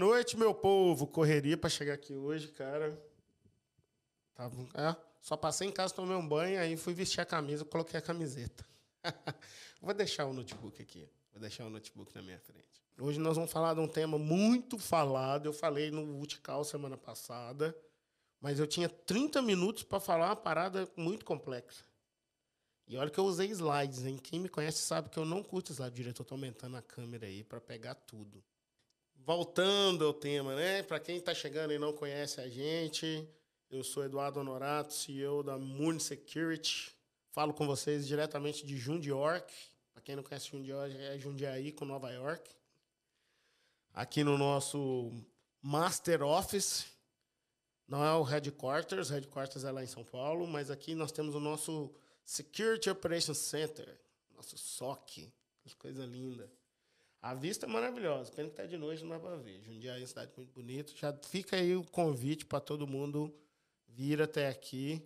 noite, meu povo. Correria para chegar aqui hoje, cara. Tava, é, só passei em casa, tomei um banho, aí fui vestir a camisa, coloquei a camiseta. Vou deixar o notebook aqui. Vou deixar o notebook na minha frente. Hoje nós vamos falar de um tema muito falado. Eu falei no Utical semana passada, mas eu tinha 30 minutos para falar uma parada muito complexa. E olha que eu usei slides, hein? Quem me conhece sabe que eu não curto slide direito. Eu tô aumentando a câmera aí para pegar tudo. Voltando ao tema, né? Para quem está chegando e não conhece a gente, eu sou Eduardo Honorato, CEO da Moon Security. Falo com vocês diretamente de Jundiaí. Para quem não conhece Jundiaí, é Jundiaí com Nova York. Aqui no nosso Master Office. Não é o Headquarters, Headquarters é lá em São Paulo, mas aqui nós temos o nosso Security Operations Center, nosso SOC. Que coisa linda. A vista é maravilhosa. Pena que está de noite, não dá para ver. Jundiaí é uma cidade muito bonita. Já fica aí o convite para todo mundo vir até aqui.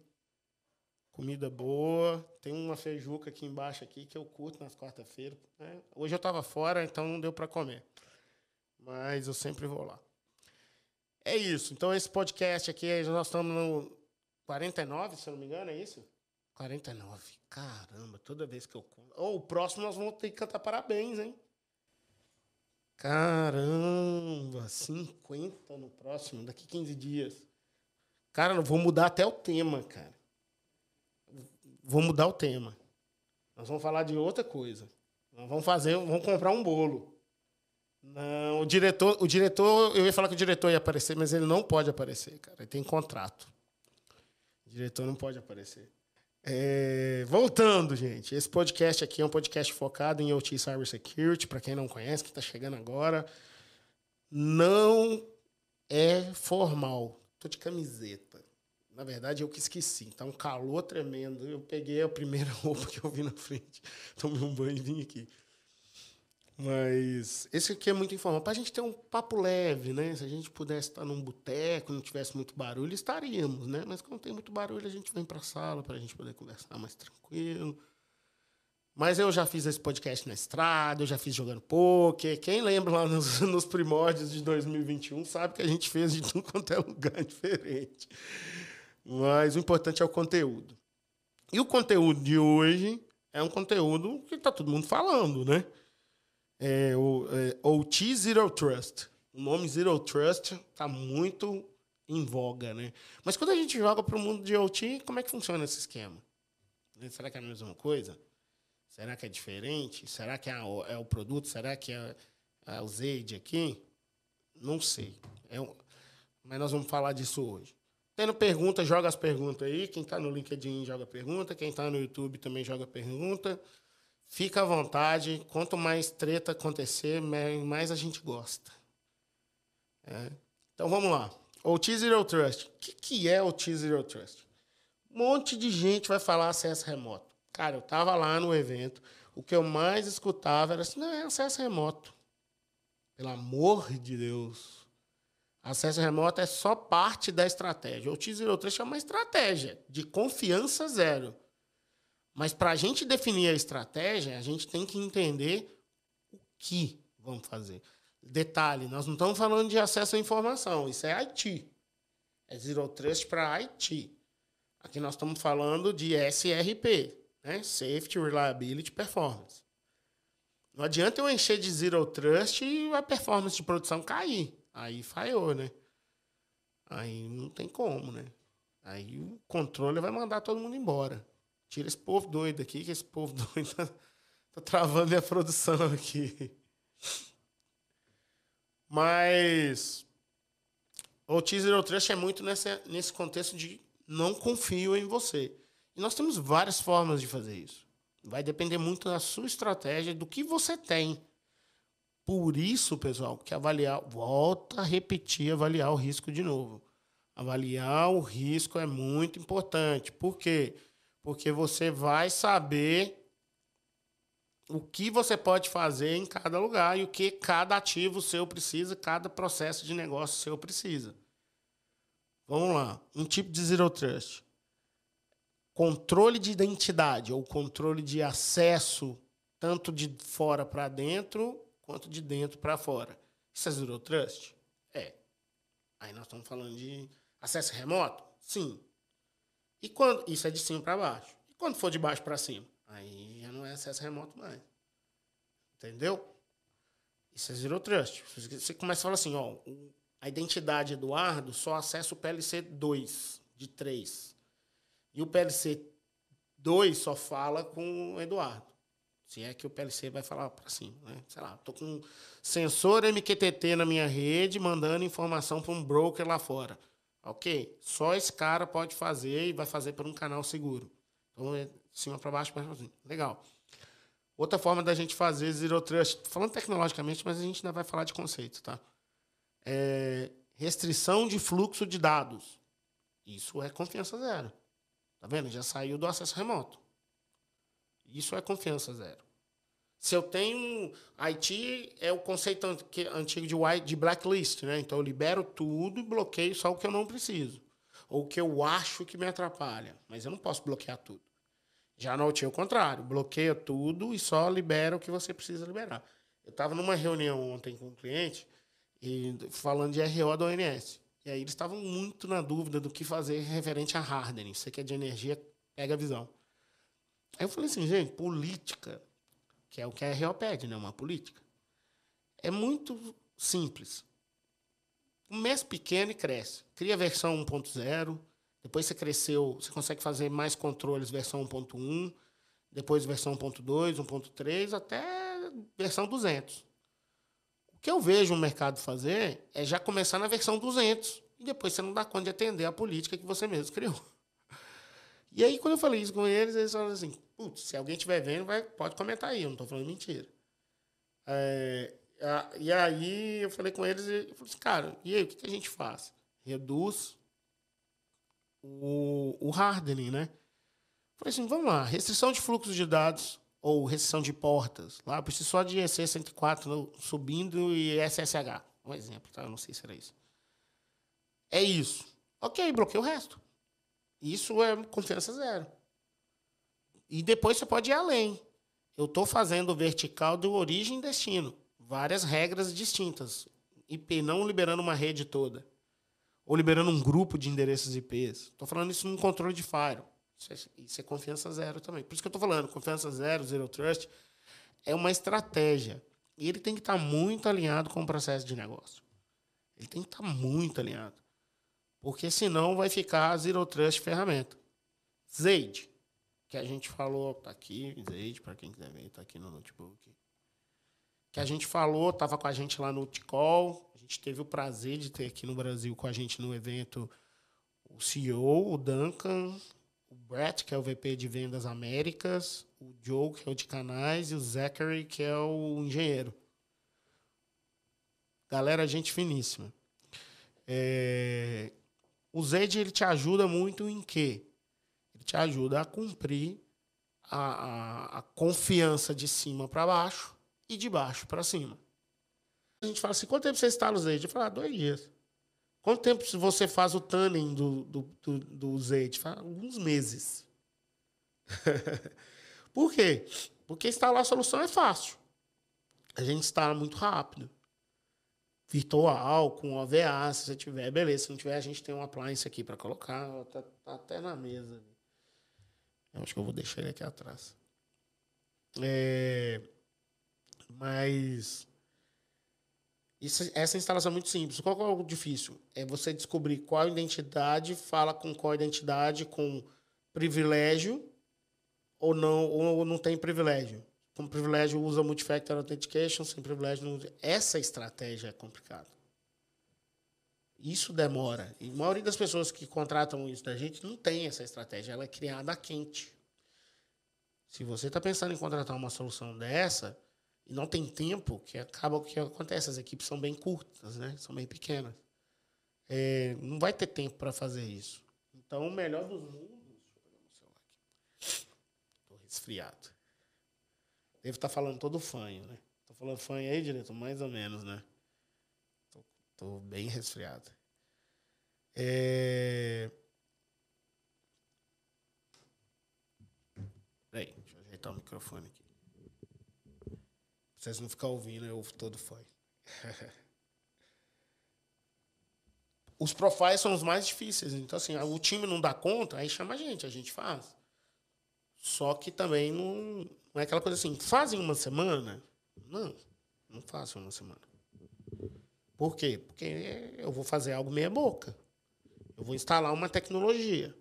Comida boa. Tem uma feijuca aqui embaixo aqui que eu curto nas quarta-feiras. Né? Hoje eu estava fora, então não deu para comer. Mas eu sempre vou lá. É isso. Então, esse podcast aqui, nós estamos no 49, se eu não me engano, é isso? 49. Caramba, toda vez que eu conto. Oh, o próximo nós vamos ter que cantar parabéns, hein? Caramba, 50 no próximo, daqui 15 dias. Cara, vou mudar até o tema, cara. Vou mudar o tema. Nós vamos falar de outra coisa. Nós vamos fazer, vamos comprar um bolo. Não, o diretor, o diretor, eu ia falar que o diretor ia aparecer, mas ele não pode aparecer, cara. Ele tem contrato. O diretor não pode aparecer. É, voltando, gente. Esse podcast aqui é um podcast focado em OT Cybersecurity, para quem não conhece, que está chegando agora. Não é formal. Tô de camiseta. Na verdade, eu que esqueci. Tá um calor tremendo. Eu peguei a primeira roupa que eu vi na frente. Tomei um banho e vim aqui. Mas esse aqui é muito informal. Para a gente ter um papo leve, né? Se a gente pudesse estar num boteco, não tivesse muito barulho, estaríamos, né? Mas quando tem muito barulho, a gente vem para a sala para a gente poder conversar mais tranquilo. Mas eu já fiz esse podcast na estrada, eu já fiz jogando poker. Quem lembra lá nos, nos primórdios de 2021 sabe que a gente fez de tudo quanto é lugar diferente. Mas o importante é o conteúdo. E o conteúdo de hoje é um conteúdo que está todo mundo falando, né? É, o é, OT Zero Trust. O nome Zero Trust está muito em voga, né? Mas quando a gente joga para o mundo de OT, como é que funciona esse esquema? Será que é a mesma coisa? Será que é diferente? Será que é, é o produto? Será que é, é o Zaid aqui? Não sei. É um, mas nós vamos falar disso hoje. Tendo pergunta, joga as perguntas aí. Quem está no LinkedIn joga pergunta. Quem está no YouTube também joga pergunta. Fica à vontade. Quanto mais treta acontecer, mais a gente gosta. É. Então vamos lá. O T-Zero Trust. O que, que é o T-Zero Trust? Um monte de gente vai falar acesso remoto. Cara, eu estava lá no evento. O que eu mais escutava era assim: não, é acesso remoto. Pelo amor de Deus. Acesso remoto é só parte da estratégia. O T-Zero Trust é uma estratégia de confiança zero. Mas para a gente definir a estratégia, a gente tem que entender o que vamos fazer. Detalhe, nós não estamos falando de acesso à informação, isso é IT. É Zero Trust para IT. Aqui nós estamos falando de SRP, né? Safety, Reliability, Performance. Não adianta eu encher de Zero Trust e a performance de produção cair. Aí falhou, né? Aí não tem como, né? Aí o controle vai mandar todo mundo embora. Tira esse povo doido aqui, que esse povo doido tá, tá travando minha produção aqui. Mas o Teaser Trust é muito nessa, nesse contexto de não confio em você. E nós temos várias formas de fazer isso. Vai depender muito da sua estratégia, do que você tem. Por isso, pessoal, que avaliar, volta a repetir, avaliar o risco de novo. Avaliar o risco é muito importante. Por quê? Porque porque você vai saber o que você pode fazer em cada lugar e o que cada ativo seu precisa, cada processo de negócio seu precisa. Vamos lá, um tipo de zero trust. Controle de identidade ou controle de acesso tanto de fora para dentro quanto de dentro para fora. Isso é zero trust? É. Aí nós estamos falando de acesso remoto? Sim. E quando isso é de cima para baixo. E quando for de baixo para cima? Aí já não é acesso remoto mais. Entendeu? Isso é Zero Trust. Você começa a falar assim, ó, a identidade Eduardo só acessa o PLC 2 de 3. E o PLC 2 só fala com o Eduardo. Se é que o PLC vai falar para cima, né? Sei lá, tô com um sensor MQTT na minha rede mandando informação para um broker lá fora. Ok, só esse cara pode fazer e vai fazer por um canal seguro. Então, é de cima para baixo, para cima. Legal. Outra forma da gente fazer Zero Trust, falando tecnologicamente, mas a gente ainda vai falar de conceito, tá? É restrição de fluxo de dados. Isso é confiança zero. Tá vendo? Já saiu do acesso remoto. Isso é confiança zero. Se eu tenho. IT é o conceito antigo de, white, de blacklist, né? Então eu libero tudo e bloqueio só o que eu não preciso. Ou o que eu acho que me atrapalha. Mas eu não posso bloquear tudo. Já no OT é o contrário. Bloqueia tudo e só libera o que você precisa liberar. Eu estava numa reunião ontem com um cliente e falando de RO da ONS. E aí eles estavam muito na dúvida do que fazer referente a hardening. Você que é de energia, pega a visão. Aí eu falei assim, gente, política, que é o que a RO pede, né? Uma política. É muito simples. Começa pequeno e cresce. Cria a versão 1.0, depois você cresceu, você consegue fazer mais controles versão 1.1, depois versão 1.2, 1.3, até versão 200. O que eu vejo o mercado fazer é já começar na versão 200 e depois você não dá conta de atender a política que você mesmo criou. E aí, quando eu falei isso com eles, eles falaram assim: putz, se alguém estiver vendo, vai, pode comentar aí, eu não estou falando mentira. É, a, e aí eu falei com eles e falei assim, cara, e aí, o que, que a gente faz? Reduz o, o hardening, né? Falei assim, vamos lá, restrição de fluxo de dados ou restrição de portas. Lá eu preciso só de EC104 subindo e SSH. Um exemplo, tá? Eu não sei se era isso. É isso. Ok, bloqueia o resto. Isso é confiança zero. E depois você pode ir além. Eu estou fazendo vertical do origem e destino. Várias regras distintas. IP não liberando uma rede toda. Ou liberando um grupo de endereços IPs. Estou falando isso num controle de firewall. Isso é, isso é confiança zero também. Por isso que eu estou falando, confiança zero, zero trust, é uma estratégia. E ele tem que estar tá muito alinhado com o processo de negócio. Ele tem que estar tá muito alinhado. Porque senão vai ficar Zero Trust ferramenta. Zaid, que a gente falou, tá aqui, Zaid, para quem quiser ver, tá aqui no notebook. Que a gente falou, tava com a gente lá no Ticol. A gente teve o prazer de ter aqui no Brasil com a gente no evento o CEO, o Duncan, o Brett, que é o VP de Vendas Américas, o Joe, que é o de canais, e o Zachary, que é o engenheiro. Galera, gente finíssima. É, o ZED ele te ajuda muito em quê? Ele te ajuda a cumprir a, a, a confiança de cima para baixo e de baixo para cima. A gente fala assim, quanto tempo você instala o ZED? Eu falo, ah, dois dias. Quanto tempo você faz o tuning do, do, do, do ZED? Fala, alguns meses. Por quê? Porque instalar a solução é fácil. A gente instala muito rápido virtual, com OVA, se você tiver, beleza. Se não tiver, a gente tem um appliance aqui para colocar, tá, tá, até na mesa. Eu acho que eu vou deixar ele aqui atrás. É, mas isso, essa instalação é muito simples. Qual é o difícil? É você descobrir qual identidade fala com qual identidade com privilégio ou não, ou não tem privilégio com privilégio usa multifactor authentication, sem privilégio não usa. Essa estratégia é complicada. Isso demora. E a maioria das pessoas que contratam isso da gente não tem essa estratégia. Ela é criada quente. Se você está pensando em contratar uma solução dessa e não tem tempo, que acaba o que acontece. As equipes são bem curtas, né? são bem pequenas. É, não vai ter tempo para fazer isso. Então, o melhor dos mundos. Estou resfriado. Devo estar tá falando todo fanho, né? Tô falando fanho aí, diretor? Mais ou menos, né? Tô, tô bem resfriado. É... Peraí, deixa eu ajeitar o microfone aqui. Pra vocês não ficarem ouvindo, eu todo fanho. Os profiles são os mais difíceis. Então, assim, o time não dá conta, aí chama a gente, a gente faz. Só que também não, não é aquela coisa assim, fazem uma semana? Não, não faço uma semana. Por quê? Porque eu vou fazer algo meia boca. Eu vou instalar uma tecnologia.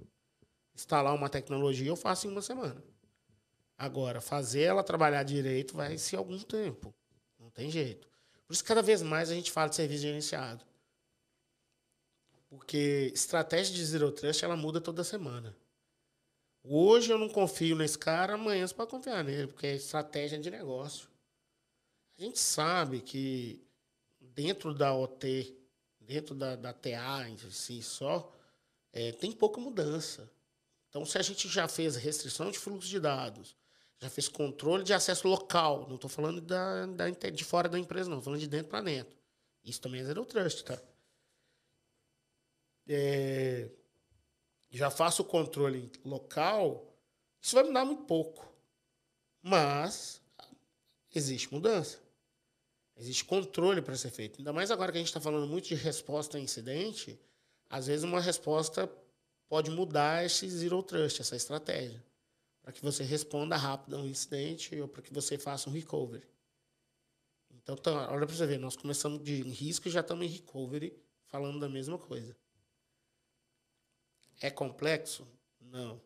Instalar uma tecnologia eu faço em uma semana. Agora, fazer ela trabalhar direito vai ser algum tempo. Não tem jeito. Por isso, cada vez mais a gente fala de serviço gerenciado. Porque estratégia de Zero Trust ela muda toda semana. Hoje eu não confio nesse cara, amanhã você pode confiar nele, porque é estratégia de negócio. A gente sabe que dentro da OT, dentro da, da TA em si só, é, tem pouca mudança. Então, se a gente já fez restrição de fluxo de dados, já fez controle de acesso local, não estou falando da, da, de fora da empresa, não, estou falando de dentro para dentro. Isso também é Zero Trust, tá? É, já faço o controle local, isso vai mudar muito pouco. Mas existe mudança. Existe controle para ser feito. Ainda mais agora que a gente está falando muito de resposta a incidente, às vezes uma resposta pode mudar esse zero trust, essa estratégia, para que você responda rápido a um incidente ou para que você faça um recovery. Então, tá, olha para você ver, nós começamos de risco e já estamos em recovery falando da mesma coisa. É complexo? Não.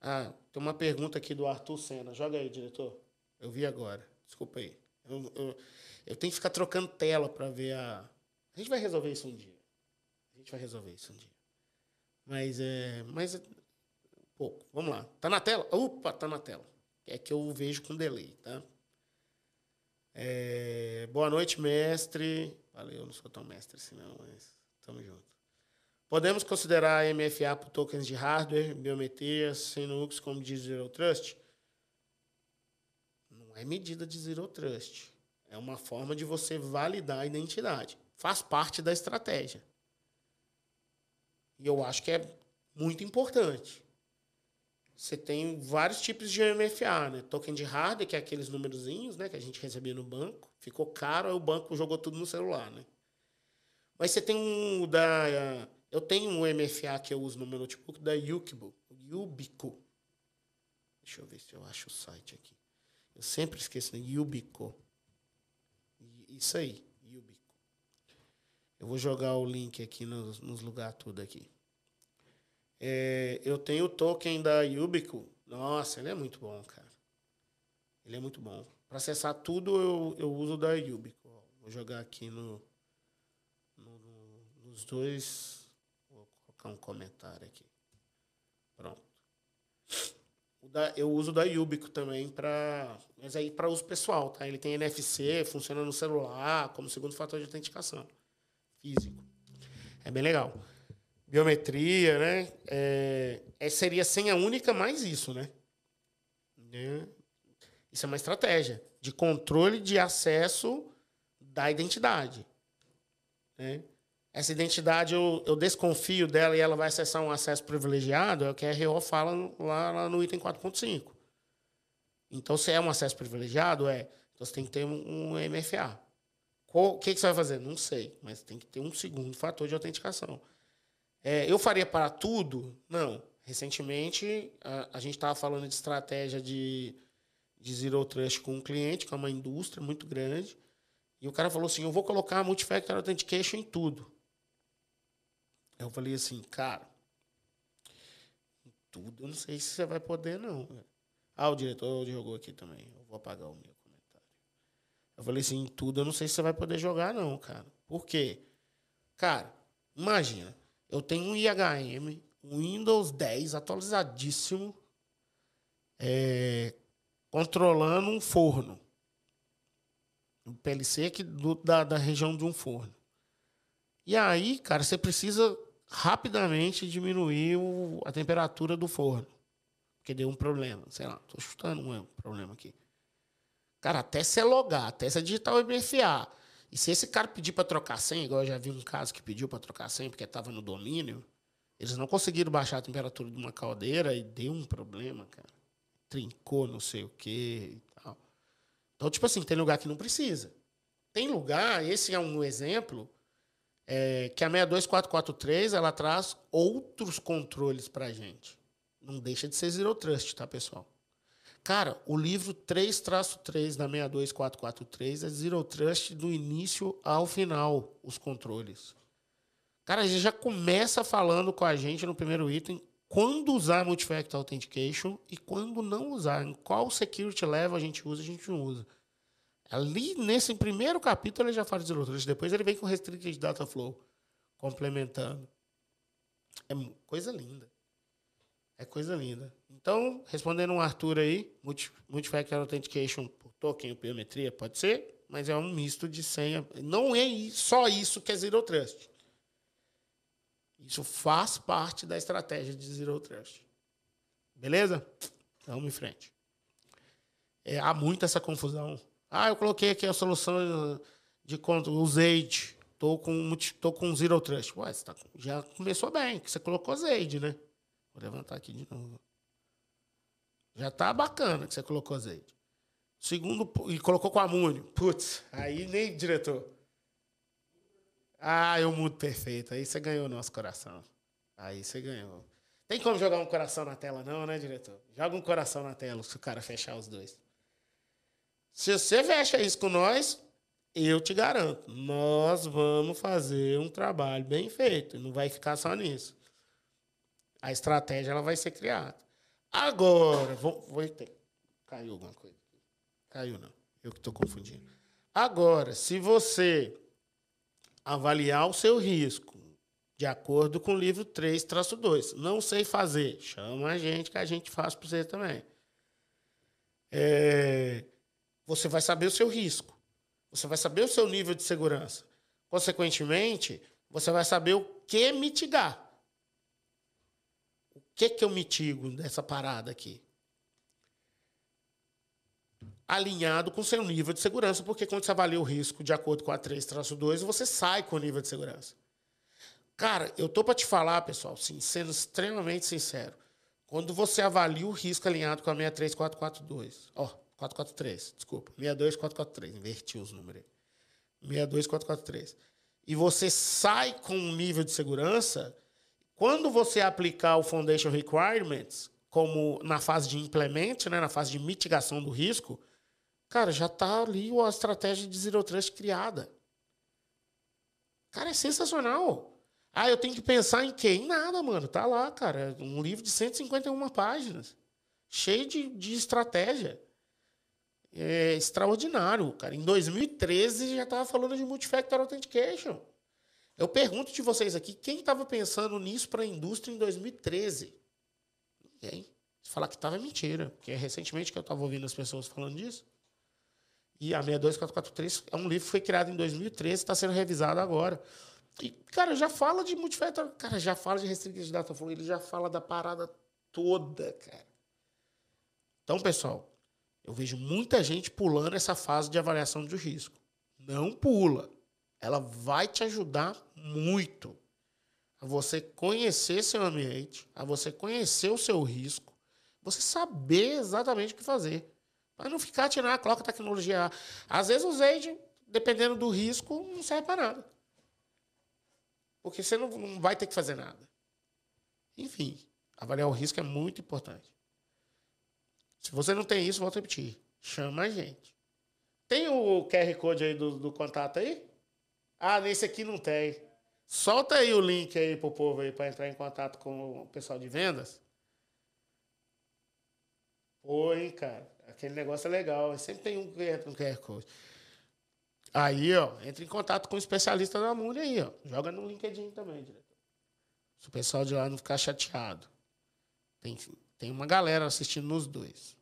Ah, tem uma pergunta aqui do Arthur Senna. Joga aí, diretor. Eu vi agora. Desculpa aí. Eu, eu, eu tenho que ficar trocando tela para ver a. A gente vai resolver isso um dia. A gente vai resolver isso um dia. Mas é. Mas. É, pouco. Vamos lá. Tá na tela? Opa, tá na tela. É que eu vejo com delay, tá? É, boa noite, mestre. Valeu, não sou tão mestre assim, não, mas tamo junto. Podemos considerar MFA por tokens de hardware, biometria, sem nux, como diz Zero Trust? é medida de zero trust. É uma forma de você validar a identidade. Faz parte da estratégia. E eu acho que é muito importante. Você tem vários tipos de MFA, né? Token de hardware, que é aqueles númerozinhos, né, que a gente recebia no banco. Ficou caro, aí o banco jogou tudo no celular, né? Mas você tem um da eu tenho um MFA que eu uso no meu notebook da Yubico, Yubico. Deixa eu ver se eu acho o site aqui. Eu sempre esqueço, né? Yubico. Isso aí, Yubico. Eu vou jogar o link aqui nos, nos lugares tudo aqui. É, eu tenho o token da Yubico. Nossa, ele é muito bom, cara. Ele é muito bom. Para acessar tudo, eu, eu uso da Yubico. Vou jogar aqui no, no, no, nos dois. Colocar um comentário aqui. Pronto da, eu uso da Yubico também para mas aí para uso pessoal, tá? Ele tem NFC, funciona no celular como segundo fator de autenticação físico. É bem legal. Biometria, né? É, é, seria senha única mais isso, né? né? Isso é uma estratégia de controle de acesso da identidade. Né? Essa identidade eu, eu, desconfio dela e ela vai acessar um acesso privilegiado, é o que a RO fala lá, lá no item 4.5. Então, se é um acesso privilegiado, é. Então você tem que ter um, MFA. O que, que, você vai fazer? Não sei, mas tem que ter um segundo fator de autenticação. É, eu faria para tudo? Não. Recentemente, a, a gente estava falando de estratégia de, de Zero Trust com um cliente, que é uma indústria muito grande, e o cara falou assim: eu vou colocar Multifactor Authentication em tudo. Eu falei assim, cara, tudo eu não sei se você vai poder, não. Ah, o diretor jogou aqui também. Eu vou apagar o meu comentário. Eu falei assim, tudo eu não sei se você vai poder jogar, não, cara. Por quê? Cara, imagina, eu tenho um IHM, um Windows 10 atualizadíssimo, é, controlando um forno. Um PLC aqui do, da, da região de um forno. E aí, cara, você precisa rapidamente diminuir o, a temperatura do forno. Porque deu um problema. Sei lá, estou chutando um problema aqui. Cara, até você logar, até você digitar o MFA. E se esse cara pedir para trocar senha, igual eu já vi um caso que pediu para trocar senha porque estava no domínio, eles não conseguiram baixar a temperatura de uma caldeira e deu um problema, cara. Trincou não sei o quê e tal. Então, tipo assim, tem lugar que não precisa. Tem lugar, esse é um exemplo, é, que a 62443 ela traz outros controles para a gente. Não deixa de ser Zero Trust, tá, pessoal? Cara, o livro 3-3 da 62443 é Zero Trust do início ao final, os controles. Cara, a gente já começa falando com a gente no primeiro item quando usar Multifactor Authentication e quando não usar. Em qual security level a gente usa, a gente não usa. Ali, nesse primeiro capítulo, ele já fala de Trust. Depois ele vem com Restricted Data Flow, complementando. É coisa linda. É coisa linda. Então, respondendo um Arthur aí, Multifactor Authentication por token ou biometria, pode ser, mas é um misto de senha. Não é só isso que é Zero Trust. Isso faz parte da estratégia de Zero Trust. Beleza? Vamos em frente. É, há muita essa confusão. Ah, eu coloquei aqui a solução de conta, Zaid. Estou com, tô com Zero Trust. Ué, tá, já começou bem, que você colocou Zaid, né? Vou levantar aqui de novo. Já tá bacana que você colocou azeite. Segundo, e colocou com amônio. Putz, aí nem diretor. Ah, eu mudo perfeito. Aí você ganhou o nosso coração. Aí você ganhou. Tem como jogar um coração na tela, não, né, diretor? Joga um coração na tela se o cara fechar os dois. Se você fecha isso com nós, eu te garanto, nós vamos fazer um trabalho bem feito. Não vai ficar só nisso. A estratégia ela vai ser criada. Agora, vou, vou ter. Caiu alguma coisa? Caiu não. Eu que estou confundindo. Agora, se você avaliar o seu risco de acordo com o livro 3, traço 2, não sei fazer, chama a gente que a gente faz para você também. É, você vai saber o seu risco. Você vai saber o seu nível de segurança. Consequentemente, você vai saber o que mitigar que, que eu mitigo dessa parada aqui? Alinhado com o seu nível de segurança, porque quando você avalia o risco de acordo com a 3-2, você sai com o nível de segurança. Cara, eu tô para te falar, pessoal, sim, sendo extremamente sincero. Quando você avalia o risco alinhado com a 63442, ó, 443, desculpa, 62443, inverti os números aí. 62443. E você sai com um nível de segurança, quando você aplicar o Foundation Requirements, como na fase de implement, né, na fase de mitigação do risco, cara, já está ali a estratégia de Zero Trust criada. Cara, é sensacional. Ah, eu tenho que pensar em quê? Em nada, mano. Tá lá, cara. Um livro de 151 páginas. Cheio de, de estratégia. É extraordinário, cara. Em 2013 já estava falando de multifactor authentication. Eu pergunto de vocês aqui, quem estava pensando nisso para a indústria em 2013? Ninguém. Se falar que estava é mentira, porque é recentemente que eu estava ouvindo as pessoas falando disso. E a 62443 é um livro que foi criado em 2013, está sendo revisado agora. E, cara, já fala de multifactor, cara, já fala de restricted data flow, ele já fala da parada toda, cara. Então, pessoal, eu vejo muita gente pulando essa fase de avaliação de risco. Não pula. Ela vai te ajudar muito a você conhecer seu ambiente, a você conhecer o seu risco, você saber exatamente o que fazer. Para não ficar tirando a coloca tecnologia. Às vezes o Zade, dependendo do risco, não serve para nada. Porque você não vai ter que fazer nada. Enfim, avaliar o risco é muito importante. Se você não tem isso, volto a repetir. Chama a gente. Tem o QR Code aí do, do contato aí? Ah, nesse aqui não tem. Solta aí o link aí pro povo aí para entrar em contato com o pessoal de vendas. Oi, cara. Aquele negócio é legal. Sempre tem um entra no QR Code. Aí, ó, entra em contato com o especialista da Mune aí, ó. Joga no LinkedIn também, diretor. Se o pessoal de lá não ficar chateado. Tem, tem uma galera assistindo nos dois.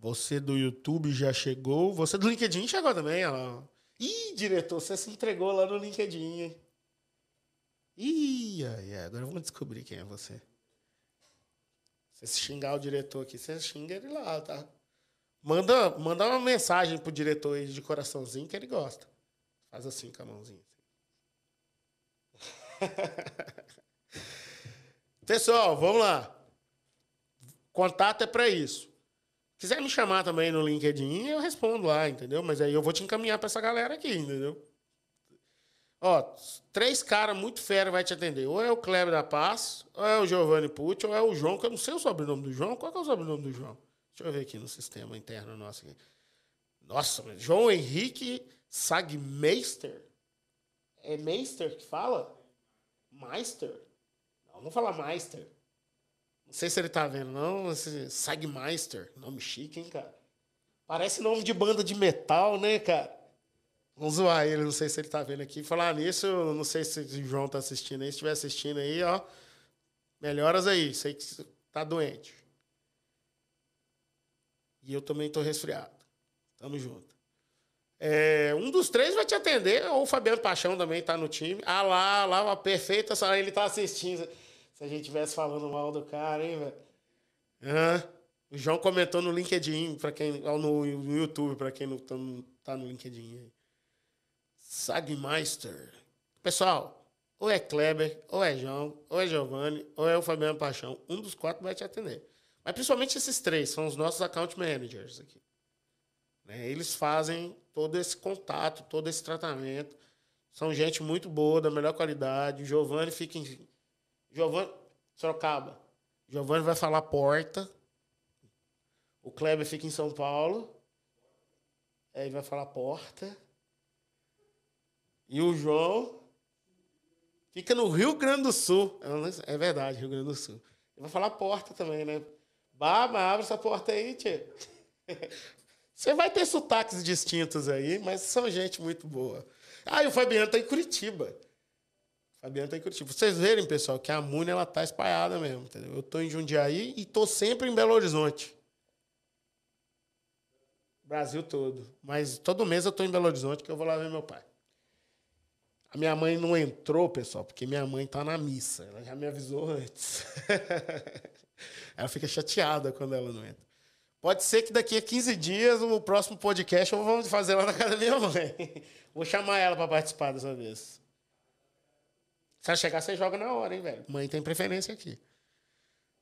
Você do YouTube já chegou. Você do LinkedIn chegou também, ó. Ih, diretor, você se entregou lá no LinkedIn, hein? Ih, ai, ai, agora vamos descobrir quem é você. Se você xingar o diretor aqui, você xinga ele lá, tá? Manda, manda uma mensagem pro diretor aí de coraçãozinho que ele gosta. Faz assim com a mãozinha. Pessoal, vamos lá. Contato é para isso. Quiser me chamar também no LinkedIn, eu respondo lá, entendeu? Mas aí eu vou te encaminhar para essa galera aqui, entendeu? Ó, três caras muito fera vai te atender. Ou é o Kleber da Paz, ou é o Giovanni Pucci, ou é o João, que eu não sei o sobrenome do João. Qual é o sobrenome do João? Deixa eu ver aqui no sistema interno nosso. Aqui. Nossa, João Henrique Sagmeister. É Meister que fala? Meister? Não, não fala Meister. Não sei se ele tá vendo, não. Sagmeister. Nome chique, hein, cara? Parece nome de banda de metal, né, cara? Vamos zoar ele, não sei se ele tá vendo aqui. Falar nisso, não sei se o João tá assistindo aí. Se estiver assistindo aí, ó. Melhoras aí. Sei que tá doente. E eu também tô resfriado. Tamo junto. É, um dos três vai te atender, ou o Fabiano Paixão também tá no time. Ah lá, lá, uma perfeita ele tá assistindo. Se a gente tivesse falando mal do cara, hein, velho? Uhum. O João comentou no LinkedIn, para quem no, YouTube, para quem não tá, tá no LinkedIn. Sagmeister. Pessoal, ou é Kleber, ou é João, ou é Giovanni, ou é o Fabiano Paixão. Um dos quatro vai te atender. Mas principalmente esses três são os nossos account managers aqui. Né? Eles fazem todo esse contato, todo esse tratamento. São gente muito boa, da melhor qualidade. O Giovanni fica em. Giovanni. Sorocaba. Giovanni vai falar porta. O Kleber fica em São Paulo. Aí vai falar porta. E o João fica no Rio Grande do Sul. É verdade, Rio Grande do Sul. Ele vai falar porta também, né? Baba, abre essa porta aí, tia. Você vai ter sotaques distintos aí, mas são gente muito boa. Ah, e o Fabiano tá em Curitiba. O Fabiano tá em Curitiba. Vocês verem, pessoal, que a Muni ela tá espalhada mesmo, entendeu? Eu tô em Jundiaí e tô sempre em Belo Horizonte. Brasil todo. Mas todo mês eu tô em Belo Horizonte que eu vou lá ver meu pai. A minha mãe não entrou, pessoal, porque minha mãe tá na missa. Ela já me avisou antes. ela fica chateada quando ela não entra. Pode ser que daqui a 15 dias, o próximo podcast, eu vou fazer lá na casa da minha mãe. Vou chamar ela para participar dessa vez. Se ela chegar, você joga na hora, hein, velho? Mãe tem preferência aqui.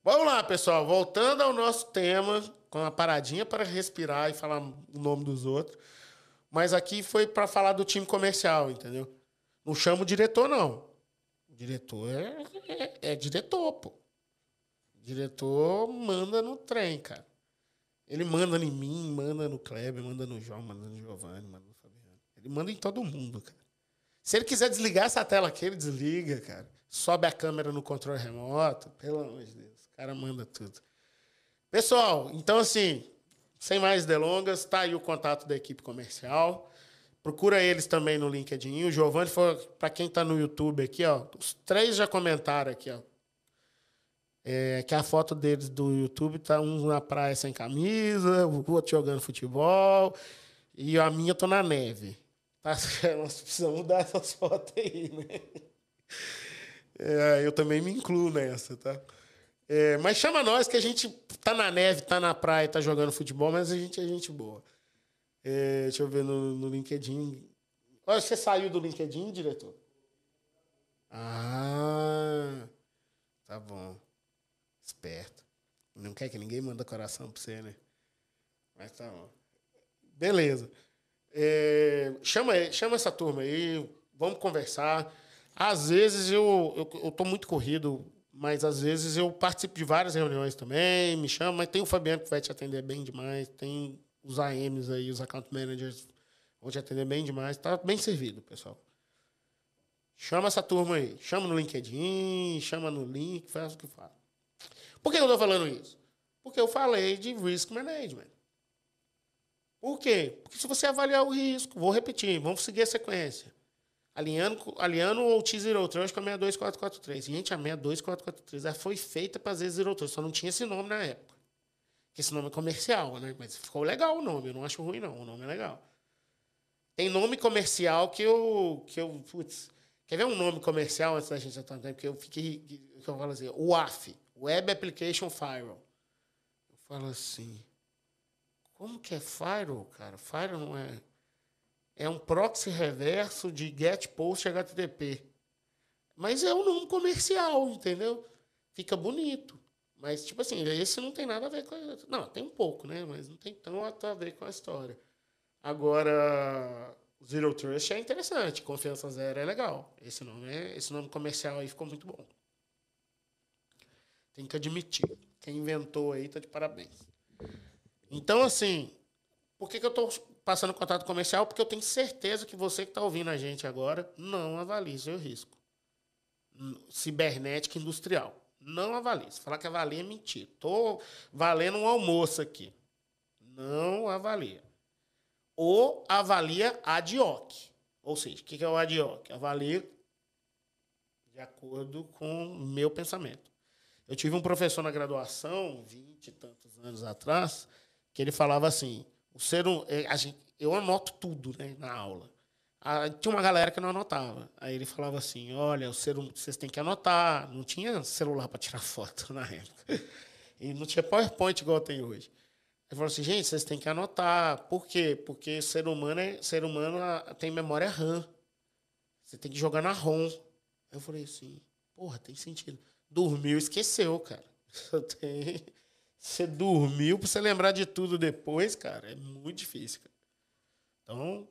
Vamos lá, pessoal. Voltando ao nosso tema, com uma paradinha para respirar e falar o nome dos outros. Mas aqui foi para falar do time comercial, entendeu? Não chama o diretor, não. O diretor é, é, é diretor, pô. O diretor manda no trem, cara. Ele manda em mim, manda no Kleber, manda no João, manda no Giovanni, manda no Fabiano. Ele manda em todo mundo, cara. Se ele quiser desligar essa tela aqui, ele desliga, cara. Sobe a câmera no controle remoto. Pelo amor de Deus. O cara manda tudo. Pessoal, então assim, sem mais delongas, tá aí o contato da equipe comercial. Procura eles também no LinkedIn. O Giovanni foi, para quem está no YouTube aqui, ó, os três já comentaram aqui, ó. É, que a foto deles do YouTube tá um na praia sem camisa, o outro jogando futebol, e a minha tô na neve. Tá? Nós precisamos mudar essas fotos aí, né? É, eu também me incluo nessa, tá? É, mas chama nós que a gente tá na neve, tá na praia, tá jogando futebol, mas a gente é gente boa. É, deixa eu ver no, no LinkedIn. Olha, você saiu do LinkedIn, diretor? Ah, tá bom. Esperto. Não quer que ninguém manda coração pra você, né? Mas tá bom. Beleza. É, chama, chama essa turma aí, vamos conversar. Às vezes eu, eu, eu muito corrido, mas às vezes eu participo de várias reuniões também, me chama, mas tem o Fabiano que vai te atender bem demais, tem os AMs aí, os account managers vão te atender bem demais. Tá bem servido, pessoal. Chama essa turma aí. Chama no LinkedIn, chama no link, faz o que fala. Por que eu estou falando isso? Porque eu falei de risk management. Por quê? Porque se você avaliar o risco, vou repetir, vamos seguir a sequência. Alinhando, alinhando o T-Zero Trust com a 62443. Gente, a 62443 foi feita para fazer Zero Trust, só não tinha esse nome na época. Que esse nome é comercial, né? Mas ficou legal o nome, eu não acho ruim, não. O nome é legal. Tem nome comercial que eu. Que eu putz, quer ver um nome comercial antes da gente atuar? Porque eu fiquei. Que eu falo assim, o AF, Web Application Firewall. Eu falo assim. Como que é firewall, cara? Firewall não é. É um proxy reverso de GET POST HTTP. Mas é um nome comercial, entendeu? Fica bonito. Mas, tipo assim, esse não tem nada a ver com. A... Não, tem um pouco, né? Mas não tem tanto a ver com a história. Agora, Zero Trust é interessante, Confiança Zero é legal. Esse nome, é, esse nome comercial aí ficou muito bom. Tem que admitir. Quem inventou aí tá de parabéns. Então, assim, por que, que eu estou passando contato comercial? Porque eu tenho certeza que você que está ouvindo a gente agora não avalie seu risco. Cibernética industrial. Não avalie. Se falar que avalia é mentira. Estou valendo um almoço aqui. Não avalia. Ou avalia ad hoc. Ou seja, o que é o ad hoc? Avalia de acordo com o meu pensamento. Eu tive um professor na graduação, vinte e tantos anos atrás, que ele falava assim: o ser é, gente, eu anoto tudo né, na aula. Ah, tinha uma galera que não anotava. Aí ele falava assim: olha, o ser um, vocês têm que anotar. Não tinha celular para tirar foto na época. E não tinha PowerPoint igual tem hoje. Ele falou assim, gente, vocês têm que anotar. Por quê? Porque ser humano, é, ser humano tem memória RAM. Você tem que jogar na ROM. Eu falei assim, porra, tem sentido. Dormiu, esqueceu, cara. Tem... Você dormiu para você lembrar de tudo depois, cara, é muito difícil. Cara. Então,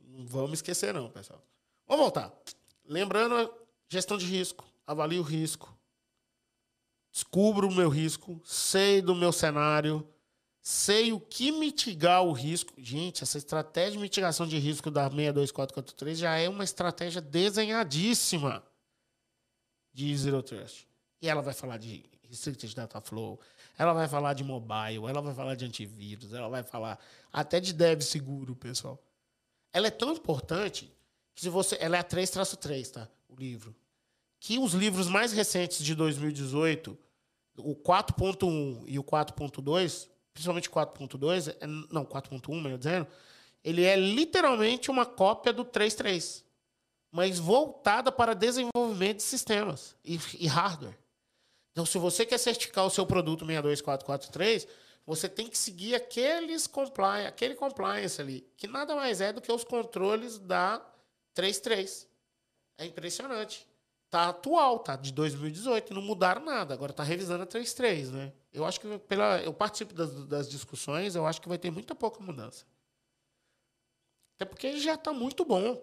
não vamos esquecer não, pessoal. Vamos voltar. Lembrando, gestão de risco. Avalie o risco. Descubro o meu risco. Sei do meu cenário. Sei o que mitigar o risco. Gente, essa estratégia de mitigação de risco da 62443 já é uma estratégia desenhadíssima de Zero Trust. E ela vai falar de Restricted Data Flow, ela vai falar de mobile, ela vai falar de antivírus, ela vai falar até de dev seguro, pessoal. Ela é tão importante que se você. Ela é a 3-3, tá? O livro. Que os livros mais recentes de 2018, o 4.1 e o 4.2, principalmente o 4.2, é, não, 4.1, melhor dizendo, ele é literalmente uma cópia do 3.3, mas voltada para desenvolvimento de sistemas e, e hardware. Então, se você quer certificar o seu produto 62443, você tem que seguir aqueles compliance, aquele compliance ali, que nada mais é do que os controles da 33. É impressionante. Tá atual, tá de 2018, não mudaram nada. Agora tá revisando a 33, né? Eu acho que pela eu participo das, das discussões, eu acho que vai ter muita pouca mudança. Até porque já está muito bom.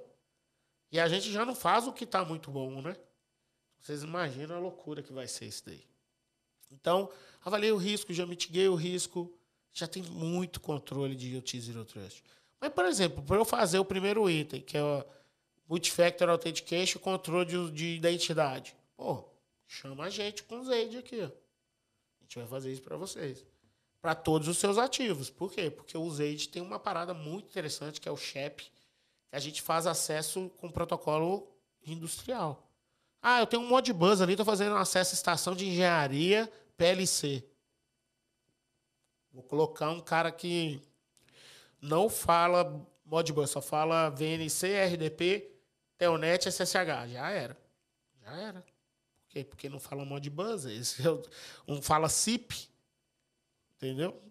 E a gente já não faz o que está muito bom, né? Vocês imaginam a loucura que vai ser isso daí. Então, avaliei o risco, já mitiguei o risco, já tem muito controle de IoT Zero Trust. Mas, por exemplo, para eu fazer o primeiro item, que é o Multifactor Authentication, controle de, de identidade. Pô, chama a gente com o Zaid aqui. A gente vai fazer isso para vocês. Para todos os seus ativos. Por quê? Porque o Zaid tem uma parada muito interessante, que é o SHEP, que a gente faz acesso com protocolo industrial. Ah, eu tenho um Modbus ali, estou fazendo acesso à estação de engenharia PLC. Vou colocar um cara que não fala Modbus, só fala VNC, RDP, Telnet, SSH. Já era. Já era. Por quê? Porque não fala Modbus. Esse é um fala CIP. Entendeu?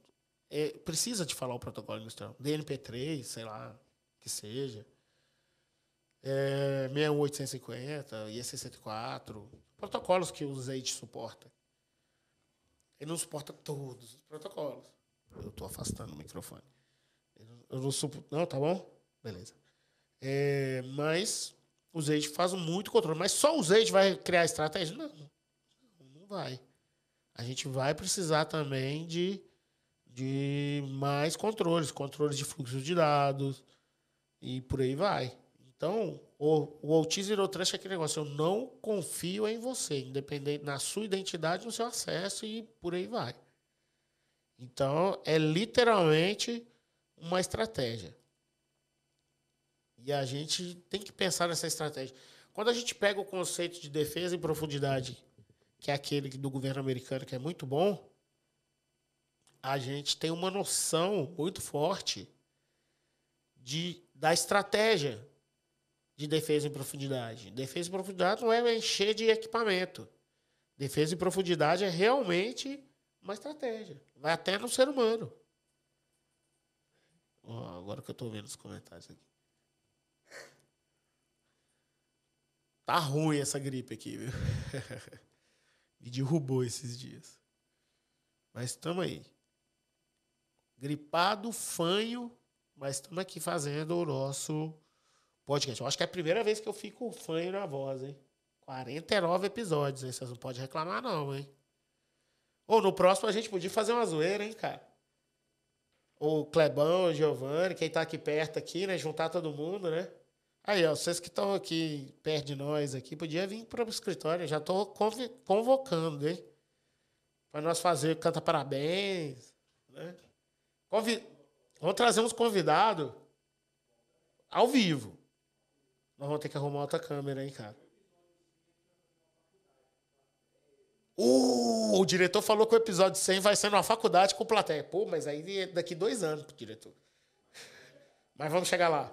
É, precisa de falar o protocolo industrial. DNP3, sei lá, que seja é, 61850, IE64, protocolos que o Zate suporta. Ele não suporta todos os protocolos. Eu estou afastando o microfone. Eu não, supo... não, tá bom? Beleza. É, mas o Zate faz muito controle. Mas só o Zate vai criar estratégia? Não, não vai. A gente vai precisar também de, de mais controles, controles de fluxo de dados e por aí vai. Então, o, o autismo Zero Trust é aquele negócio, eu não confio em você, independente na sua identidade, no seu acesso e por aí vai. Então, é literalmente uma estratégia. E a gente tem que pensar nessa estratégia. Quando a gente pega o conceito de defesa em profundidade, que é aquele do governo americano, que é muito bom, a gente tem uma noção muito forte de, da estratégia de defesa em profundidade. Defesa em profundidade não é encher de equipamento. Defesa em profundidade é realmente uma estratégia. Vai até no ser humano. Oh, agora que eu estou vendo os comentários aqui. Tá ruim essa gripe aqui, viu? Me derrubou esses dias. Mas estamos aí. Gripado, fanho, Mas estamos aqui fazendo o nosso podcast. Eu acho que é a primeira vez que eu fico fã na voz, hein? 49 episódios, hein? Vocês não podem reclamar, não, hein? Ou no próximo a gente podia fazer uma zoeira, hein, cara? O Clebão, o Giovanni, quem tá aqui perto aqui, né? Juntar todo mundo, né? Aí, ó, vocês que estão aqui perto de nós aqui, podia vir para o escritório. Já estou convocando, hein? Para nós fazer Canta Parabéns, né? Convi... Vamos trazer uns convidados ao vivo. Nós vamos ter que arrumar outra câmera, hein, cara? Uh, o diretor falou que o episódio 100 vai ser numa faculdade com plateia. Pô, mas aí é daqui dois anos diretor. Mas vamos chegar lá.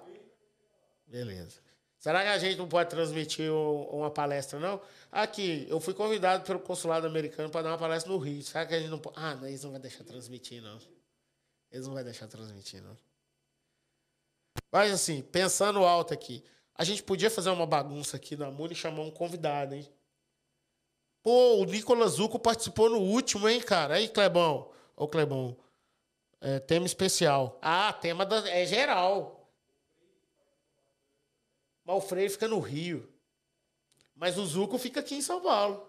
Beleza. Será que a gente não pode transmitir uma palestra, não? Aqui, eu fui convidado pelo consulado americano para dar uma palestra no Rio. Será que a gente não pode. Ah, não, eles não vão deixar transmitir, não. Eles não vão deixar transmitir, não. Mas assim, pensando alto aqui, a gente podia fazer uma bagunça aqui na MUNI e chamar um convidado, hein? Pô, o Nicolas Zuco participou no último, hein, cara? Aí, Clebão. Ô, Clebão. É, tema especial. Ah, tema da, é geral. Mas o fica no Rio. Mas o Zuco fica aqui em São Paulo.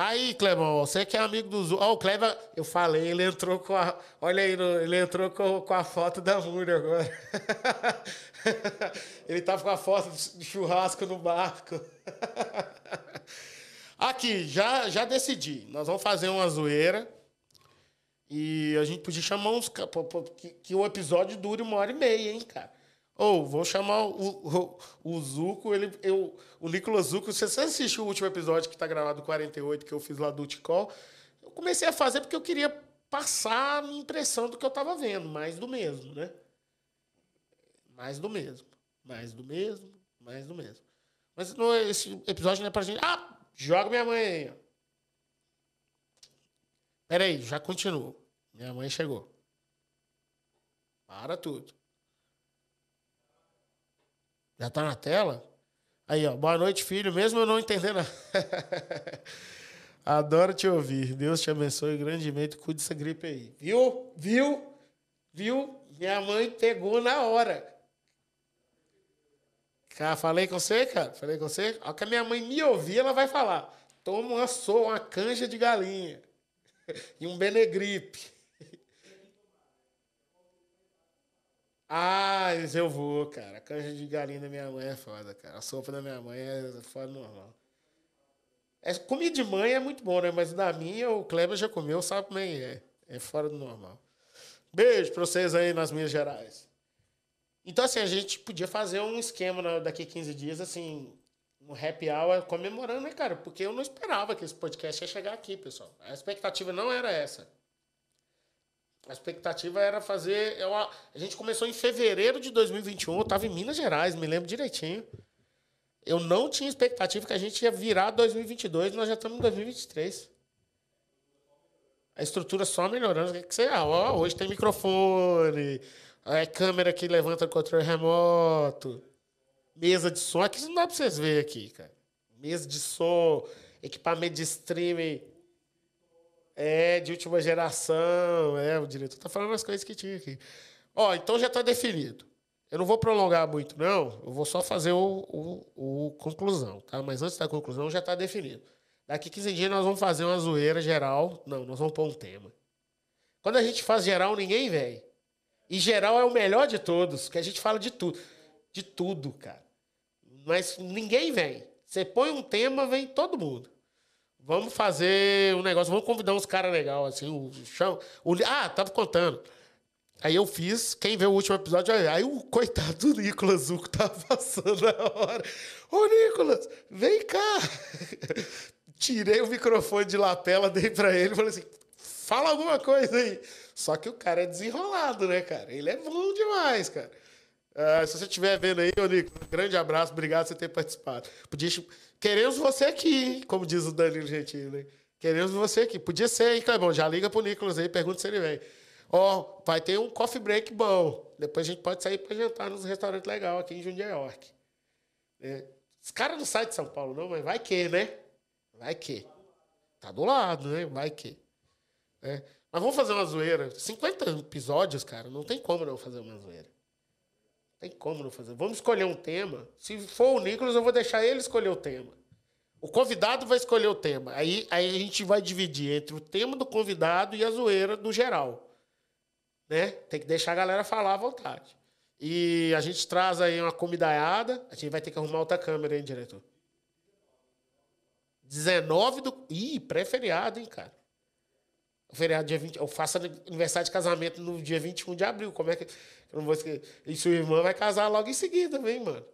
Aí, Clebão, você que é amigo do Zuco. Ó, oh, o Kleber, eu falei, ele entrou com a. Olha aí, ele entrou com, com a foto da Múria agora. ele tava com a foto de churrasco no barco. Aqui, já, já decidi. Nós vamos fazer uma zoeira. E a gente podia chamar uns. Que, que o episódio dure uma hora e meia, hein, cara? Ou, oh, vou chamar o, o, o Zuco, ele, eu, o Nicolas Zuco. Se você assistiu o último episódio que está gravado 48, que eu fiz lá do Ticol, eu comecei a fazer porque eu queria passar a minha impressão do que eu estava vendo. Mais do mesmo, né? Mais do mesmo. Mais do mesmo, mais do mesmo. Mas não, esse episódio não é pra gente. Ah, Joga minha mãe aí. Peraí, já continuo. Minha mãe chegou. Para tudo. Já tá na tela? Aí, ó. Boa noite, filho. Mesmo eu não entendendo. Adoro te ouvir. Deus te abençoe grandemente. Cuide dessa gripe aí. Viu? Viu? Viu? Minha mãe pegou na hora. Cara, falei com você, cara? Falei com você? Ao que a minha mãe me ouvir, ela vai falar. Toma uma soa, uma canja de galinha. e um benegripe. Ah, eu vou, cara. A canja de galinha da minha mãe é foda, cara. A sopa da minha mãe é fora normal. É, comida de mãe é muito bom, né? Mas da minha, o Kleber já comeu, sabe como é. É fora do normal. Beijo pra vocês aí nas Minas Gerais. Então, assim, a gente podia fazer um esquema daqui a 15 dias, assim, um happy hour comemorando, né, cara? Porque eu não esperava que esse podcast ia chegar aqui, pessoal. A expectativa não era essa. A expectativa era fazer. Eu, a gente começou em fevereiro de 2021, eu estava em Minas Gerais, me lembro direitinho. Eu não tinha expectativa que a gente ia virar 2022, nós já estamos em 2023. A estrutura só melhorando. O que você. Ah, hoje tem microfone é câmera que levanta o controle remoto. Mesa de som. Aqui não dá pra vocês verem aqui, cara. Mesa de som, equipamento de streaming. É, de última geração. É, o diretor tá falando as coisas que tinha aqui. Ó, então já tá definido. Eu não vou prolongar muito, não. Eu vou só fazer o, o, o conclusão, tá? Mas antes da conclusão já tá definido. Daqui 15 dias nós vamos fazer uma zoeira geral. Não, nós vamos pôr um tema. Quando a gente faz geral, ninguém vem. E geral é o melhor de todos, que a gente fala de tudo. De tudo, cara. Mas ninguém vem. Você põe um tema, vem todo mundo. Vamos fazer um negócio, vamos convidar uns caras legais, assim, o chão. O, ah, tava contando. Aí eu fiz, quem vê o último episódio, aí o coitado do Nicolas Zuco tava passando na hora. Ô, Nicolas, vem cá. Tirei o microfone de lapela, dei pra ele falei assim: fala alguma coisa aí. Só que o cara é desenrolado, né, cara? Ele é bom demais, cara. Uh, se você estiver vendo aí, Nico, um grande abraço, obrigado por você ter participado. Podia... Queremos você aqui, como diz o Danilo Gentili. Né? Queremos você aqui. Podia ser, hein, Clebão? Já liga pro Nicolas aí, pergunta se ele vem. Ó, oh, vai ter um coffee break bom. Depois a gente pode sair para jantar nos restaurantes legais aqui em Jundiaí. É. Os caras não saem de São Paulo, não, mas vai que, né? Vai que. Tá do lado, né? Vai que. É. Mas vamos fazer uma zoeira. 50 episódios, cara, não tem como não fazer uma zoeira. Tem como não fazer. Vamos escolher um tema. Se for o Nicolas, eu vou deixar ele escolher o tema. O convidado vai escolher o tema. Aí, aí a gente vai dividir entre o tema do convidado e a zoeira do geral. Né? Tem que deixar a galera falar à vontade. E a gente traz aí uma comidaiada. A gente vai ter que arrumar outra câmera, hein, diretor? 19 do. Ih, pré-feriado, hein, cara? Feriado dia 20. Eu faço aniversário de casamento no dia 21 de abril. Como é que. Eu não vou esquecer. E sua irmã vai casar logo em seguida, vem, mano.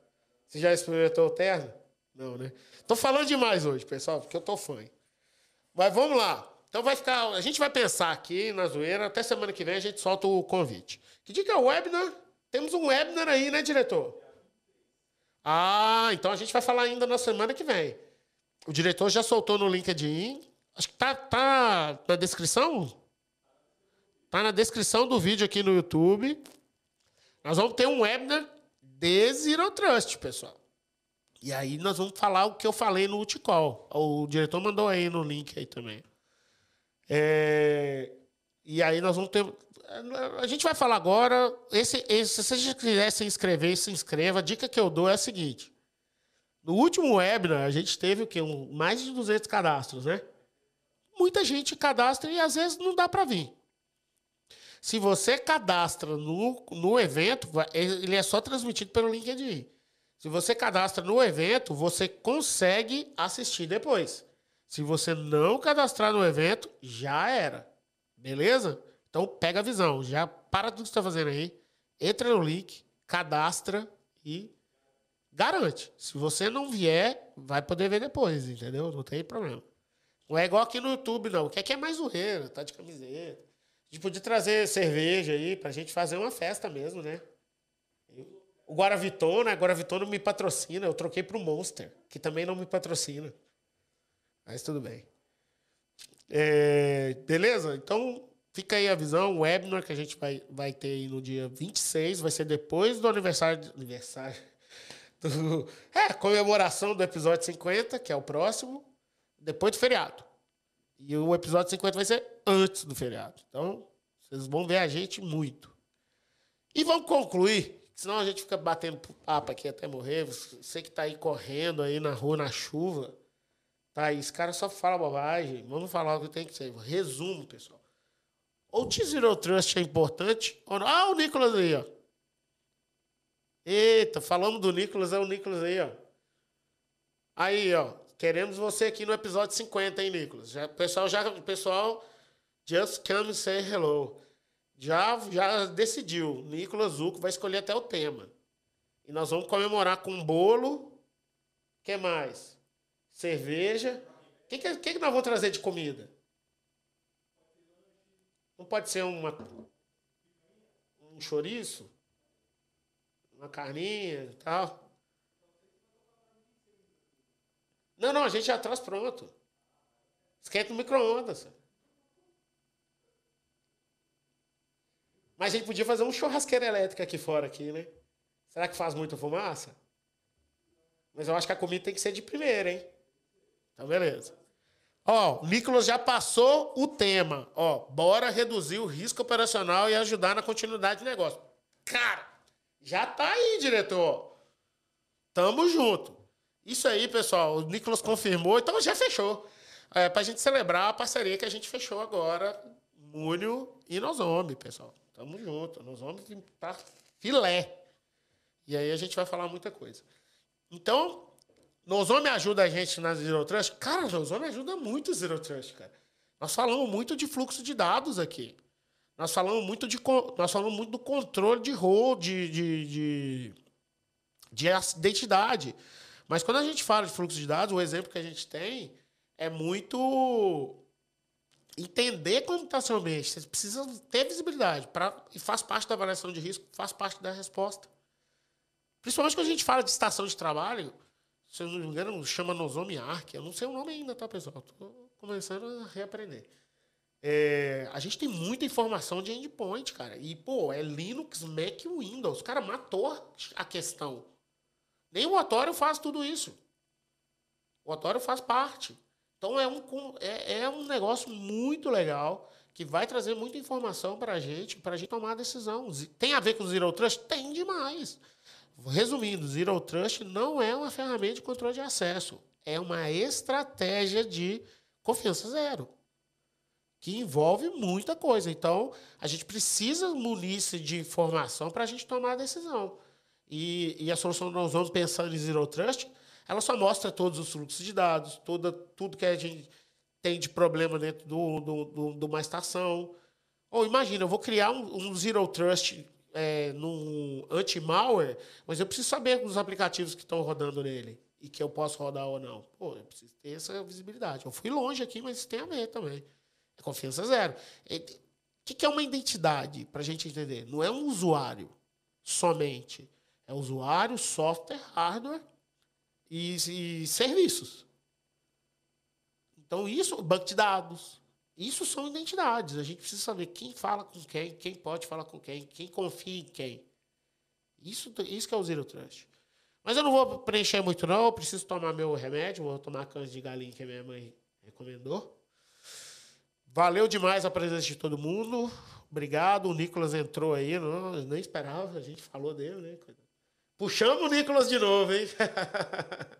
Você já experimentou o terno? Não, né? Tô falando demais hoje, pessoal, porque eu tô fã. Mas vamos lá. Então vai ficar. A gente vai pensar aqui na zoeira. Até semana que vem a gente solta o convite. Que dia que é o webinar? Temos um webinar aí, né, diretor? Ah, então a gente vai falar ainda na semana que vem. O diretor já soltou no LinkedIn. Acho que tá, tá na descrição. Tá na descrição do vídeo aqui no YouTube. Nós vamos ter um webinar de Zero Trust, pessoal. E aí nós vamos falar o que eu falei no Uticall. O diretor mandou aí no link aí também. É... E aí nós vamos ter. A gente vai falar agora. Esse, esse, se você quiser se inscrever, se inscreva. A dica que eu dou é a seguinte. No último webinar, a gente teve o quê? Um, mais de 200 cadastros, né? Muita gente cadastra e às vezes não dá para vir. Se você cadastra no, no evento, ele é só transmitido pelo LinkedIn. Se você cadastra no evento, você consegue assistir depois. Se você não cadastrar no evento, já era. Beleza? Então pega a visão. Já para tudo que está fazendo aí. Entra no link, cadastra e garante. Se você não vier, vai poder ver depois, entendeu? Não tem problema. Não é igual aqui no YouTube, não. O que é que é mais zoeira? Tá de camiseta. A gente podia trazer cerveja aí pra gente fazer uma festa mesmo, né? O Guaravitona, a Guaravitona me patrocina. Eu troquei pro Monster, que também não me patrocina. Mas tudo bem. É, beleza? Então, fica aí a visão. O webinar que a gente vai, vai ter aí no dia 26 vai ser depois do aniversário. Aniversário do, é, comemoração do episódio 50, que é o próximo, depois do feriado. E o episódio 50 vai ser antes do feriado. Então, vocês vão ver a gente muito. E vamos concluir, senão a gente fica batendo papo aqui até morrer. Você que está aí correndo aí na rua, na chuva, tá aí, esse cara só fala bobagem. Vamos falar o que tem que ser. Resumo, pessoal. Ou o Zero Trust é importante, ou não. Ah, o Nicolas aí, ó. Eita, falamos do Nicolas, é o Nicolas aí, ó. Aí, ó. Queremos você aqui no episódio 50, hein, Nicolas? Já, pessoal, já, pessoal, just come say hello. Já, já decidiu. Nicolas Zuco vai escolher até o tema. E nós vamos comemorar com bolo. Que mais? Cerveja. O que, que, que nós vamos trazer de comida? Não pode ser uma, um chouriço? uma carninha e tal. Não, não, a gente já traz pronto. Esquenta no micro-ondas. Mas a gente podia fazer um churrasqueira elétrica aqui fora, aqui, né? Será que faz muita fumaça? Mas eu acho que a comida tem que ser de primeira, hein? Então, beleza. Ó, o Nicolas já passou o tema. Ó, bora reduzir o risco operacional e ajudar na continuidade do negócio. Cara, já tá aí, diretor. Tamo junto. Isso aí, pessoal, o Nicolas confirmou, então já fechou. É, pra gente celebrar a parceria que a gente fechou agora, Múnio e Nozomi, pessoal. Tamo junto. Nozomi tá filé. E aí a gente vai falar muita coisa. Então, Nozomi ajuda a gente na Zero Trust. Cara, Nozomi ajuda muito o Zero Trust, cara. Nós falamos muito de fluxo de dados aqui. Nós falamos muito, de, nós falamos muito do controle de rol, de, de, de, de identidade. Mas quando a gente fala de fluxo de dados, o exemplo que a gente tem é muito entender como está seu ambiente. Você precisa ter visibilidade. Pra, e faz parte da avaliação de risco, faz parte da resposta. Principalmente quando a gente fala de estação de trabalho, se eu não me engano, chama Nozomi Arc. Eu não sei o nome ainda, tá, pessoal? Estou começando a reaprender. É, a gente tem muita informação de endpoint, cara. E, pô, é Linux, Mac e Windows. Cara, matou a questão. Nem o Otório faz tudo isso. O Otório faz parte. Então é um, é, é um negócio muito legal que vai trazer muita informação para a gente, para a gente tomar a decisão. Tem a ver com o Zero Trust? Tem demais. Resumindo, Zero Trust não é uma ferramenta de controle de acesso, é uma estratégia de confiança zero, que envolve muita coisa. Então, a gente precisa munir-se de informação para a gente tomar a decisão. E, e a solução que nós vamos pensando em Zero Trust, ela só mostra todos os fluxos de dados, toda, tudo que a gente tem de problema dentro do, do, do, de uma estação. Ou imagina, eu vou criar um, um Zero Trust é, anti-malware, mas eu preciso saber os aplicativos que estão rodando nele e que eu posso rodar ou não. Pô, eu preciso ter essa visibilidade. Eu fui longe aqui, mas isso tem a ver também. É confiança zero. O que, que é uma identidade, para a gente entender? Não é um usuário somente. É usuário, software, hardware e, e serviços. Então, isso, banco de dados, isso são identidades. A gente precisa saber quem fala com quem, quem pode falar com quem, quem confia em quem. Isso, isso que é o Zero Trust. Mas eu não vou preencher muito, não. Eu preciso tomar meu remédio. Vou tomar cães de galinha que a minha mãe recomendou. Valeu demais a presença de todo mundo. Obrigado. O Nicolas entrou aí. Não, nem esperava. A gente falou dele, né? Puxamos o Nicolas de novo, hein?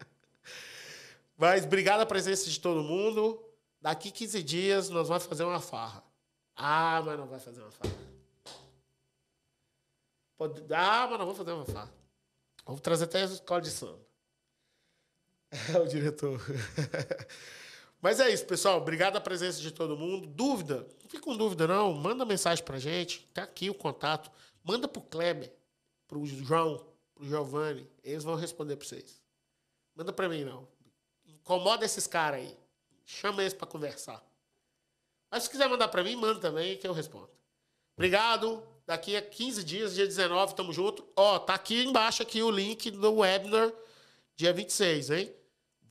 Mas obrigado a presença de todo mundo. Daqui 15 dias nós vamos fazer uma farra. Ah, mas não vai fazer uma farra. Pode... Ah, mas não vou fazer uma farra. Vamos trazer até a escola de samba. É o diretor. Mas é isso, pessoal. Obrigado a presença de todo mundo. Dúvida? Não fique com dúvida, não. Manda mensagem pra gente. Tá aqui o contato. Manda pro Kleber, pro João, pro Giovanni. Eles vão responder pra vocês. Manda pra mim, não. Incomoda esses caras aí. Chama eles para conversar. Mas se quiser mandar para mim, manda também que eu respondo. Obrigado. Daqui a 15 dias, dia 19, tamo junto. Ó, tá aqui embaixo aqui o link do webinar dia 26, hein?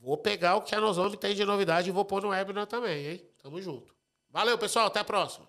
Vou pegar o que a Nozomi tem de novidade e vou pôr no webinar também, hein? Tamo junto. Valeu, pessoal. Até a próxima.